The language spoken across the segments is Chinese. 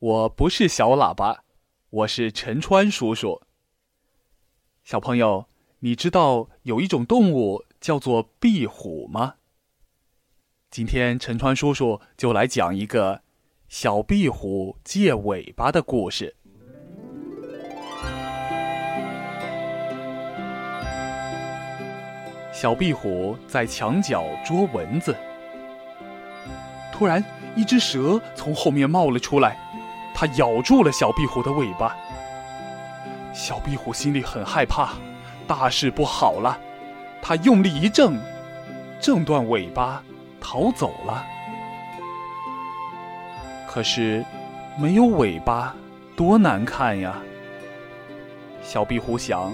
我不是小喇叭，我是陈川叔叔。小朋友，你知道有一种动物叫做壁虎吗？今天陈川叔叔就来讲一个小壁虎借尾巴的故事。小壁虎在墙角捉蚊子，突然一只蛇从后面冒了出来，它咬住了小壁虎的尾巴。小壁虎心里很害怕，大事不好了！它用力一挣，挣断尾巴，逃走了。可是，没有尾巴，多难看呀！小壁虎想。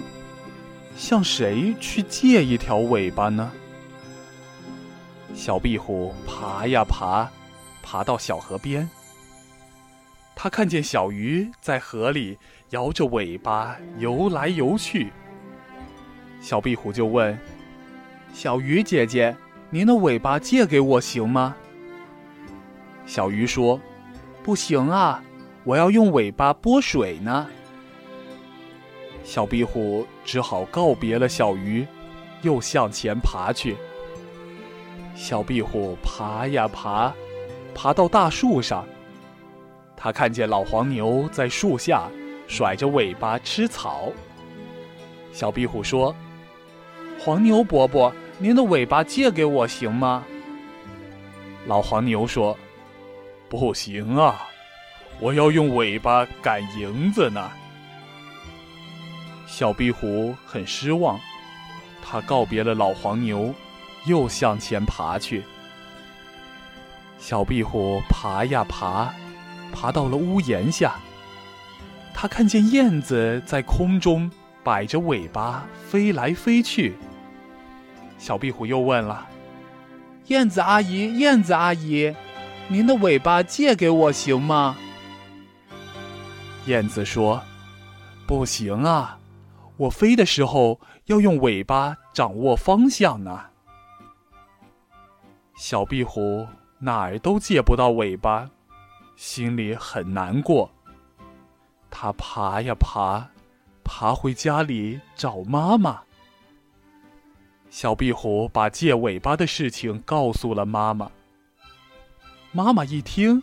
向谁去借一条尾巴呢？小壁虎爬呀爬，爬到小河边。他看见小鱼在河里摇着尾巴游来游去。小壁虎就问：“小鱼姐姐，您的尾巴借给我行吗？”小鱼说：“不行啊，我要用尾巴拨水呢。”小壁虎只好告别了小鱼，又向前爬去。小壁虎爬呀爬，爬到大树上，他看见老黄牛在树下甩着尾巴吃草。小壁虎说：“黄牛伯伯，您的尾巴借给我行吗？”老黄牛说：“不行啊，我要用尾巴赶蝇子呢。”小壁虎很失望，他告别了老黄牛，又向前爬去。小壁虎爬呀爬，爬到了屋檐下。他看见燕子在空中摆着尾巴飞来飞去。小壁虎又问了：“燕子阿姨，燕子阿姨，您的尾巴借给我行吗？”燕子说：“不行啊。”我飞的时候要用尾巴掌握方向呢。小壁虎哪儿都借不到尾巴，心里很难过。它爬呀爬，爬回家里找妈妈。小壁虎把借尾巴的事情告诉了妈妈。妈妈一听，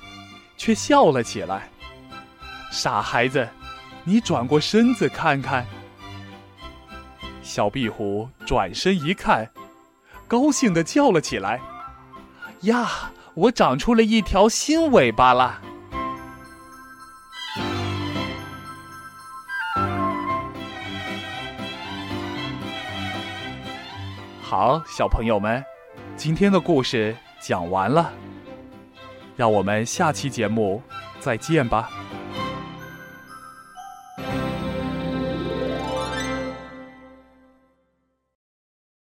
却笑了起来：“傻孩子，你转过身子看看。”小壁虎转身一看，高兴的叫了起来：“呀，我长出了一条新尾巴啦！”好，小朋友们，今天的故事讲完了，让我们下期节目再见吧。